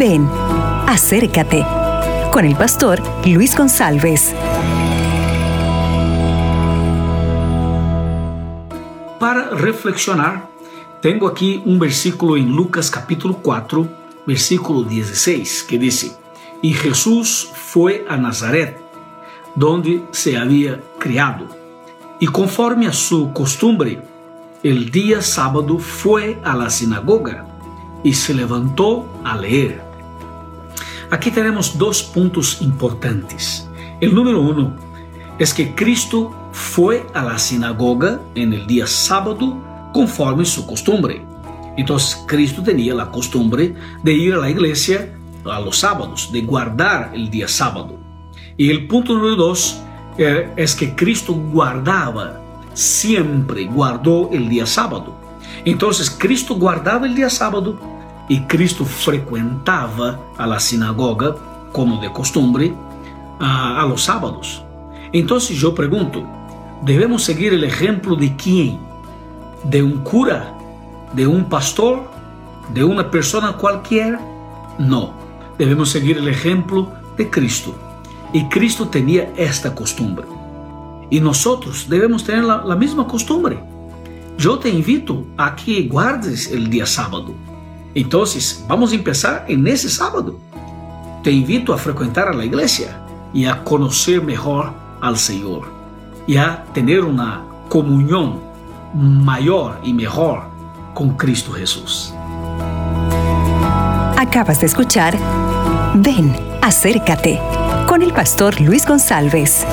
Ven, acércate con el pastor Luis González. Para reflexionar, tengo aquí un versículo en Lucas capítulo 4, versículo 16, que dice, y Jesús fue a Nazaret, donde se había criado, y conforme a su costumbre, el día sábado fue a la sinagoga y se levantó a leer. Aquí tenemos dos puntos importantes. El número uno es que Cristo fue a la sinagoga en el día sábado conforme su costumbre. Entonces Cristo tenía la costumbre de ir a la iglesia a los sábados, de guardar el día sábado. Y el punto número dos eh, es que Cristo guardaba, siempre guardó el día sábado. Entonces Cristo guardaba el día sábado y Cristo frecuentaba a la sinagoga, como de costumbre, a, a los sábados. Entonces yo pregunto, ¿debemos seguir el ejemplo de quién? ¿De un cura? ¿De un pastor? ¿De una persona cualquiera? No, debemos seguir el ejemplo de Cristo. Y Cristo tenía esta costumbre. Y nosotros debemos tener la, la misma costumbre. Yo te invito a que guardes el día sábado. Entonces, vamos a empezar en ese sábado. Te invito a frecuentar a iglesia y a conocer mejor al Señor y a tener una comunión mayor y mejor con Cristo Jesús. Acabas de escuchar Ven, acércate con el pastor Luis González.